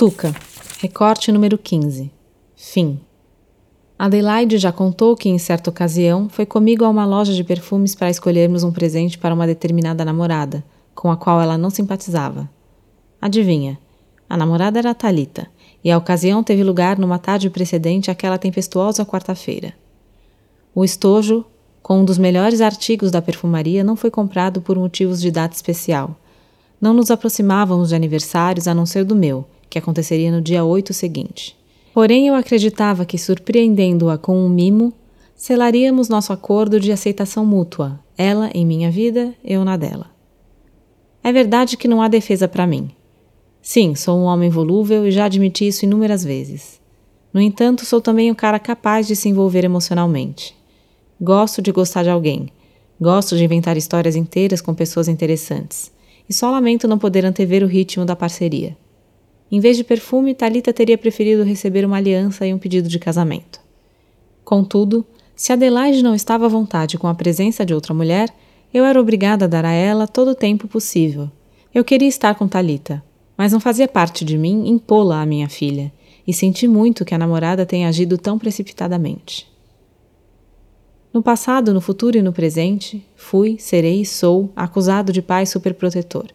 Tuca, recorte número 15. Fim. Adelaide já contou que, em certa ocasião, foi comigo a uma loja de perfumes para escolhermos um presente para uma determinada namorada, com a qual ela não simpatizava. Adivinha? A namorada era a Talita, e a ocasião teve lugar numa tarde precedente àquela tempestuosa quarta-feira. O estojo, com um dos melhores artigos da perfumaria, não foi comprado por motivos de data especial. Não nos aproximávamos de aniversários a não ser do meu, que aconteceria no dia 8 seguinte. Porém, eu acreditava que, surpreendendo-a com um mimo, selaríamos nosso acordo de aceitação mútua, ela em minha vida, eu na dela. É verdade que não há defesa para mim. Sim, sou um homem volúvel e já admiti isso inúmeras vezes. No entanto, sou também um cara capaz de se envolver emocionalmente. Gosto de gostar de alguém. Gosto de inventar histórias inteiras com pessoas interessantes. E só lamento não poder antever o ritmo da parceria. Em vez de perfume, Talita teria preferido receber uma aliança e um pedido de casamento. Contudo, se Adelaide não estava à vontade com a presença de outra mulher, eu era obrigada a dar a ela todo o tempo possível. Eu queria estar com Talita, mas não fazia parte de mim impô-la à minha filha, e senti muito que a namorada tenha agido tão precipitadamente. No passado, no futuro e no presente, fui, serei e sou acusado de pai superprotetor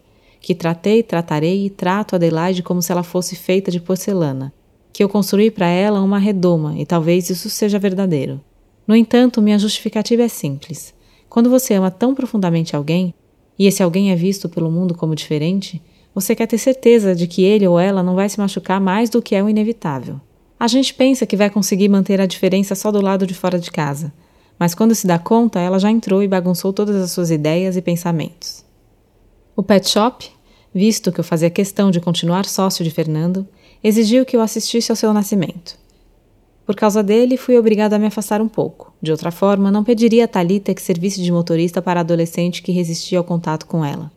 que tratei, tratarei e trato Adelaide como se ela fosse feita de porcelana, que eu construí para ela uma redoma e talvez isso seja verdadeiro. No entanto, minha justificativa é simples. Quando você ama tão profundamente alguém, e esse alguém é visto pelo mundo como diferente, você quer ter certeza de que ele ou ela não vai se machucar mais do que é o inevitável. A gente pensa que vai conseguir manter a diferença só do lado de fora de casa, mas quando se dá conta, ela já entrou e bagunçou todas as suas ideias e pensamentos. O pet shop, visto que eu fazia questão de continuar sócio de Fernando, exigiu que eu assistisse ao seu nascimento. Por causa dele, fui obrigada a me afastar um pouco. De outra forma, não pediria a Talita que servisse de motorista para a adolescente que resistia ao contato com ela.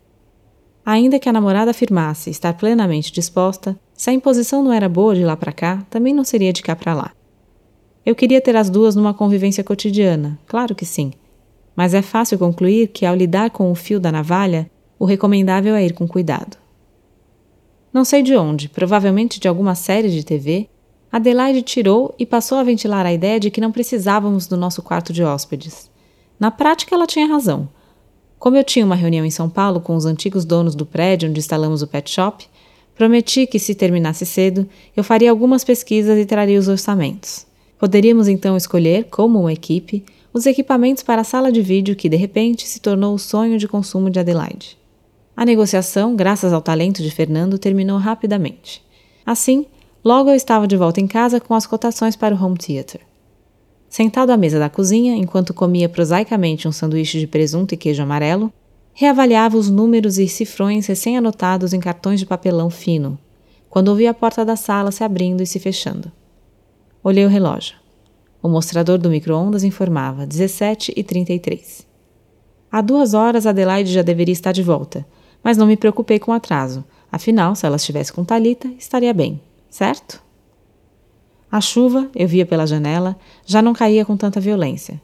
Ainda que a namorada afirmasse estar plenamente disposta, se a imposição não era boa de lá para cá, também não seria de cá para lá. Eu queria ter as duas numa convivência cotidiana, claro que sim. Mas é fácil concluir que, ao lidar com o fio da navalha, o recomendável é ir com cuidado. Não sei de onde, provavelmente de alguma série de TV, Adelaide tirou e passou a ventilar a ideia de que não precisávamos do nosso quarto de hóspedes. Na prática, ela tinha razão. Como eu tinha uma reunião em São Paulo com os antigos donos do prédio onde instalamos o pet shop, prometi que, se terminasse cedo, eu faria algumas pesquisas e traria os orçamentos. Poderíamos então escolher, como uma equipe, os equipamentos para a sala de vídeo que, de repente, se tornou o sonho de consumo de Adelaide. A negociação, graças ao talento de Fernando, terminou rapidamente. Assim, logo eu estava de volta em casa com as cotações para o home theater. Sentado à mesa da cozinha, enquanto comia prosaicamente um sanduíche de presunto e queijo amarelo, reavaliava os números e cifrões recém-anotados em cartões de papelão fino, quando ouvi a porta da sala se abrindo e se fechando. Olhei o relógio. O mostrador do micro-ondas informava 17 e 33. Há duas horas Adelaide já deveria estar de volta, mas não me preocupei com o atraso. Afinal, se ela estivesse com Talita, estaria bem, certo? A chuva, eu via pela janela, já não caía com tanta violência.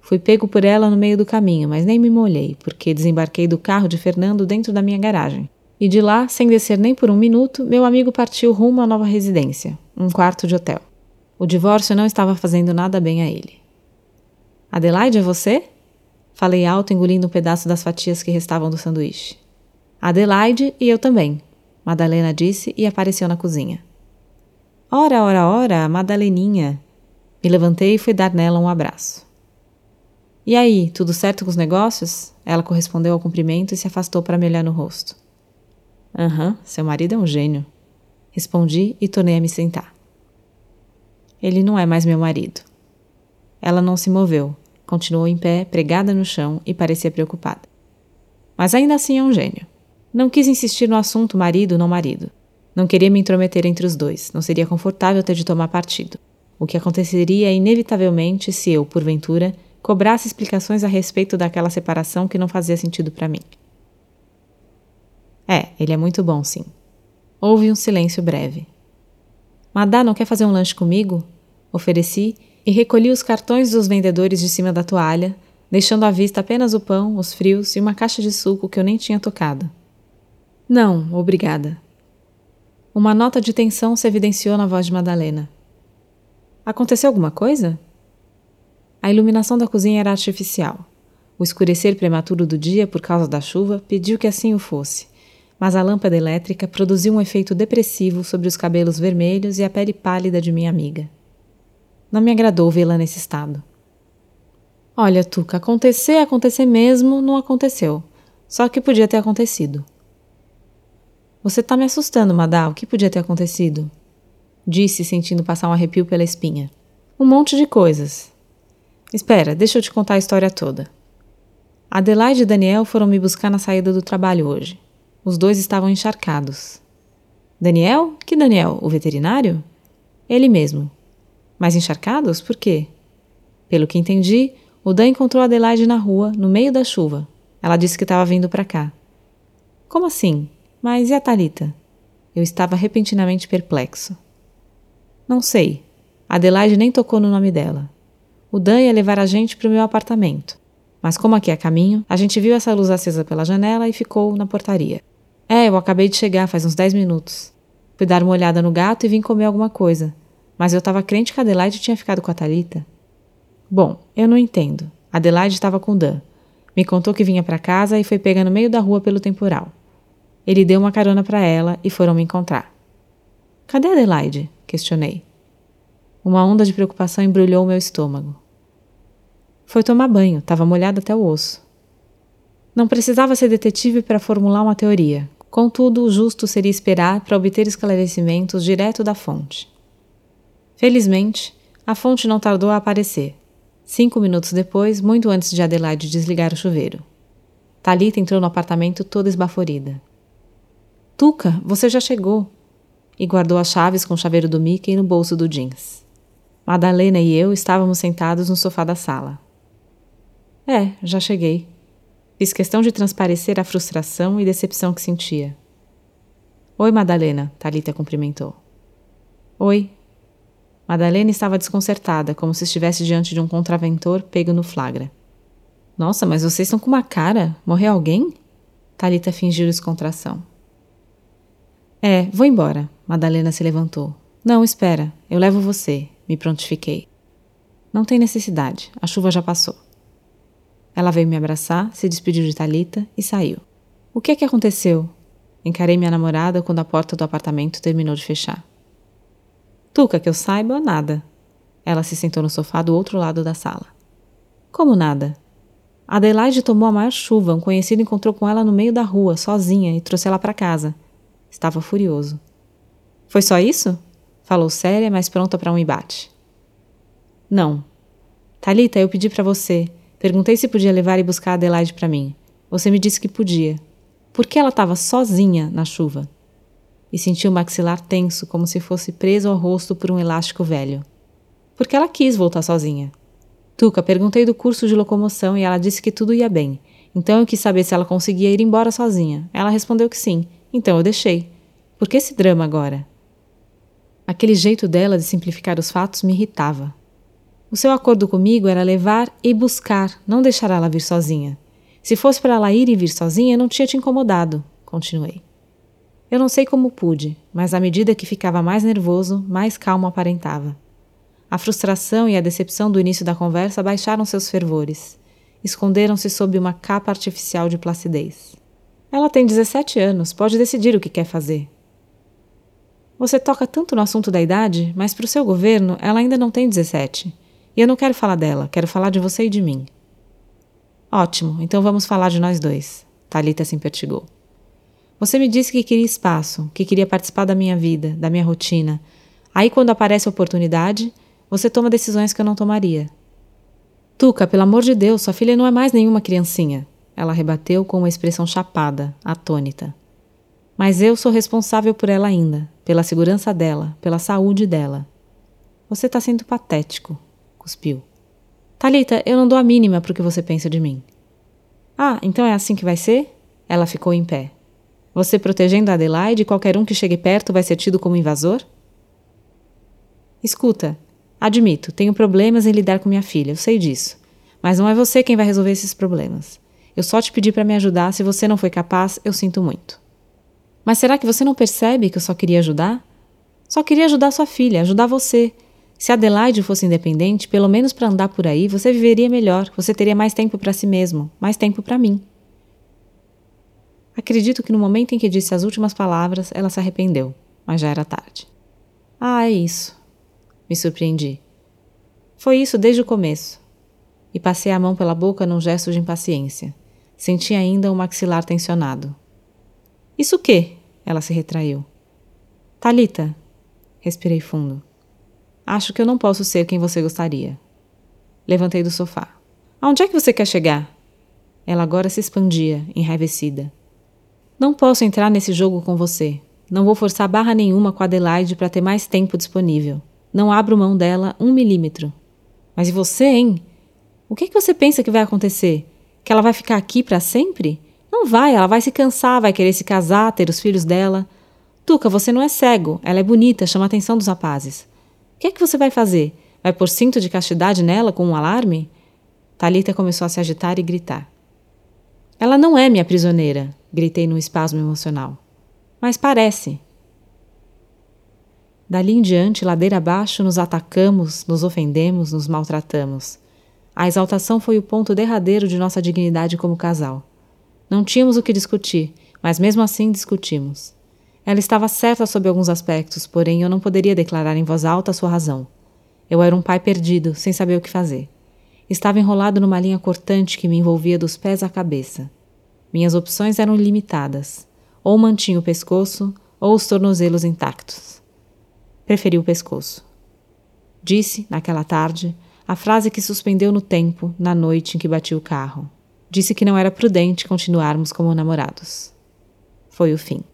Fui pego por ela no meio do caminho, mas nem me molhei, porque desembarquei do carro de Fernando dentro da minha garagem. E de lá, sem descer nem por um minuto, meu amigo partiu rumo à nova residência, um quarto de hotel. O divórcio não estava fazendo nada bem a ele. Adelaide, é você? Falei alto, engolindo um pedaço das fatias que restavam do sanduíche. Adelaide e eu também, Madalena disse e apareceu na cozinha. Ora, ora, ora, Madaleninha. Me levantei e fui dar nela um abraço. E aí, tudo certo com os negócios? Ela correspondeu ao cumprimento e se afastou para me olhar no rosto. Aham, uhum, seu marido é um gênio. Respondi e tornei a me sentar. Ele não é mais meu marido. Ela não se moveu, continuou em pé, pregada no chão e parecia preocupada. Mas ainda assim é um gênio. Não quis insistir no assunto marido não marido. Não queria me intrometer entre os dois, não seria confortável ter de tomar partido. O que aconteceria inevitavelmente se eu, porventura, cobrasse explicações a respeito daquela separação que não fazia sentido para mim. É, ele é muito bom, sim. Houve um silêncio breve. Madá não quer fazer um lanche comigo? Ofereci e recolhi os cartões dos vendedores de cima da toalha, deixando à vista apenas o pão, os frios e uma caixa de suco que eu nem tinha tocado. Não, obrigada. Uma nota de tensão se evidenciou na voz de Madalena. Aconteceu alguma coisa? A iluminação da cozinha era artificial. O escurecer prematuro do dia por causa da chuva pediu que assim o fosse, mas a lâmpada elétrica produziu um efeito depressivo sobre os cabelos vermelhos e a pele pálida de minha amiga. Não me agradou vê-la nesse estado. Olha, Tuca, acontecer, acontecer mesmo, não aconteceu. Só que podia ter acontecido. Você tá me assustando, Madá. O que podia ter acontecido? Disse, sentindo passar um arrepio pela espinha. Um monte de coisas. Espera, deixa eu te contar a história toda. Adelaide e Daniel foram me buscar na saída do trabalho hoje. Os dois estavam encharcados. Daniel? Que Daniel? O veterinário? Ele mesmo. Mas encharcados? Por quê? Pelo que entendi, o Dan encontrou Adelaide na rua, no meio da chuva. Ela disse que estava vindo para cá. Como assim? Mas e a Talita? Eu estava repentinamente perplexo. Não sei. Adelaide nem tocou no nome dela. O Dan ia levar a gente para o meu apartamento. Mas como aqui é caminho, a gente viu essa luz acesa pela janela e ficou na portaria. É, eu acabei de chegar faz uns 10 minutos. Fui dar uma olhada no gato e vim comer alguma coisa. Mas eu estava crente que Adelaide tinha ficado com a Talita. Bom, eu não entendo. Adelaide estava com Dan. Me contou que vinha para casa e foi pega no meio da rua pelo temporal. Ele deu uma carona para ela e foram me encontrar. Cadê Adelaide? questionei. Uma onda de preocupação embrulhou meu estômago. Foi tomar banho, estava molhada até o osso. Não precisava ser detetive para formular uma teoria. Contudo, o justo seria esperar para obter esclarecimentos direto da fonte. Felizmente, a fonte não tardou a aparecer. Cinco minutos depois, muito antes de Adelaide desligar o chuveiro. Talita entrou no apartamento toda esbaforida. Tuca, você já chegou! E guardou as chaves com o chaveiro do Mickey no bolso do jeans. Madalena e eu estávamos sentados no sofá da sala. É, já cheguei. Fiz questão de transparecer a frustração e decepção que sentia. Oi, Madalena, Talita cumprimentou. Oi. Madalena estava desconcertada, como se estivesse diante de um contraventor pego no flagra. Nossa, mas vocês estão com uma cara. Morreu alguém? Talita fingiu descontração. É, vou embora. Madalena se levantou. Não, espera. Eu levo você. Me prontifiquei. Não tem necessidade. A chuva já passou. Ela veio me abraçar, se despediu de Talita e saiu. O que é que aconteceu? Encarei minha namorada quando a porta do apartamento terminou de fechar. Tuca, que eu saiba, nada. Ela se sentou no sofá do outro lado da sala. Como nada? Adelaide tomou a maior chuva. Um conhecido encontrou com ela no meio da rua, sozinha, e trouxe ela para casa. Estava furioso. Foi só isso? Falou séria, mas pronta para um embate. Não. Talita, eu pedi para você. Perguntei se podia levar e buscar Adelaide para mim. Você me disse que podia. Por que ela estava sozinha na chuva? E senti o maxilar tenso, como se fosse preso ao rosto por um elástico velho. Porque ela quis voltar sozinha. Tuca, perguntei do curso de locomoção e ela disse que tudo ia bem. Então eu quis saber se ela conseguia ir embora sozinha. Ela respondeu que sim. Então eu deixei. Por que esse drama agora? Aquele jeito dela de simplificar os fatos me irritava. O seu acordo comigo era levar e buscar, não deixar ela vir sozinha. Se fosse para ela ir e vir sozinha, não tinha te incomodado, continuei. Eu não sei como pude, mas à medida que ficava mais nervoso, mais calmo aparentava. A frustração e a decepção do início da conversa baixaram seus fervores. Esconderam-se sob uma capa artificial de placidez. Ela tem 17 anos, pode decidir o que quer fazer. Você toca tanto no assunto da idade, mas para o seu governo ela ainda não tem 17. E eu não quero falar dela, quero falar de você e de mim. Ótimo, então vamos falar de nós dois. Talita se impertigou. Você me disse que queria espaço, que queria participar da minha vida, da minha rotina. Aí, quando aparece a oportunidade, você toma decisões que eu não tomaria. Tuca, pelo amor de Deus, sua filha não é mais nenhuma criancinha. Ela rebateu com uma expressão chapada, atônita. Mas eu sou responsável por ela ainda, pela segurança dela, pela saúde dela. Você está sendo patético cuspiu. Talita, eu não dou a mínima para o que você pensa de mim. Ah, então é assim que vai ser? Ela ficou em pé. Você protegendo a Adelaide, qualquer um que chegue perto vai ser tido como invasor? Escuta, admito, tenho problemas em lidar com minha filha, eu sei disso. Mas não é você quem vai resolver esses problemas. Eu só te pedi para me ajudar, se você não foi capaz, eu sinto muito. Mas será que você não percebe que eu só queria ajudar? Só queria ajudar sua filha, ajudar você. Se Adelaide fosse independente, pelo menos para andar por aí, você viveria melhor, você teria mais tempo para si mesmo, mais tempo para mim. Acredito que no momento em que disse as últimas palavras, ela se arrependeu, mas já era tarde. Ah, é isso. Me surpreendi. Foi isso desde o começo. E passei a mão pela boca num gesto de impaciência. Senti ainda o maxilar tensionado. Isso o quê? Ela se retraiu. Talita, respirei fundo. Acho que eu não posso ser quem você gostaria. Levantei do sofá. Aonde é que você quer chegar? Ela agora se expandia, enraivecida. Não posso entrar nesse jogo com você. Não vou forçar barra nenhuma com Adelaide para ter mais tempo disponível. Não abro mão dela um milímetro. Mas e você, hein? O que, que você pensa que vai acontecer? Que ela vai ficar aqui para sempre? Não vai, ela vai se cansar, vai querer se casar, ter os filhos dela. Tuca, você não é cego, ela é bonita, chama a atenção dos rapazes. O que é que você vai fazer? Vai pôr cinto de castidade nela com um alarme? Talita começou a se agitar e gritar. Ela não é minha prisioneira, gritei num espasmo emocional. Mas parece. Dali em diante, ladeira abaixo, nos atacamos, nos ofendemos, nos maltratamos. A exaltação foi o ponto derradeiro de nossa dignidade como casal. Não tínhamos o que discutir, mas mesmo assim discutimos. Ela estava certa sob alguns aspectos, porém eu não poderia declarar em voz alta sua razão. Eu era um pai perdido, sem saber o que fazer. Estava enrolado numa linha cortante que me envolvia dos pés à cabeça. Minhas opções eram limitadas. Ou mantinha o pescoço, ou os tornozelos intactos. Preferi o pescoço. Disse, naquela tarde, a frase que suspendeu no tempo, na noite em que bati o carro. Disse que não era prudente continuarmos como namorados. Foi o fim.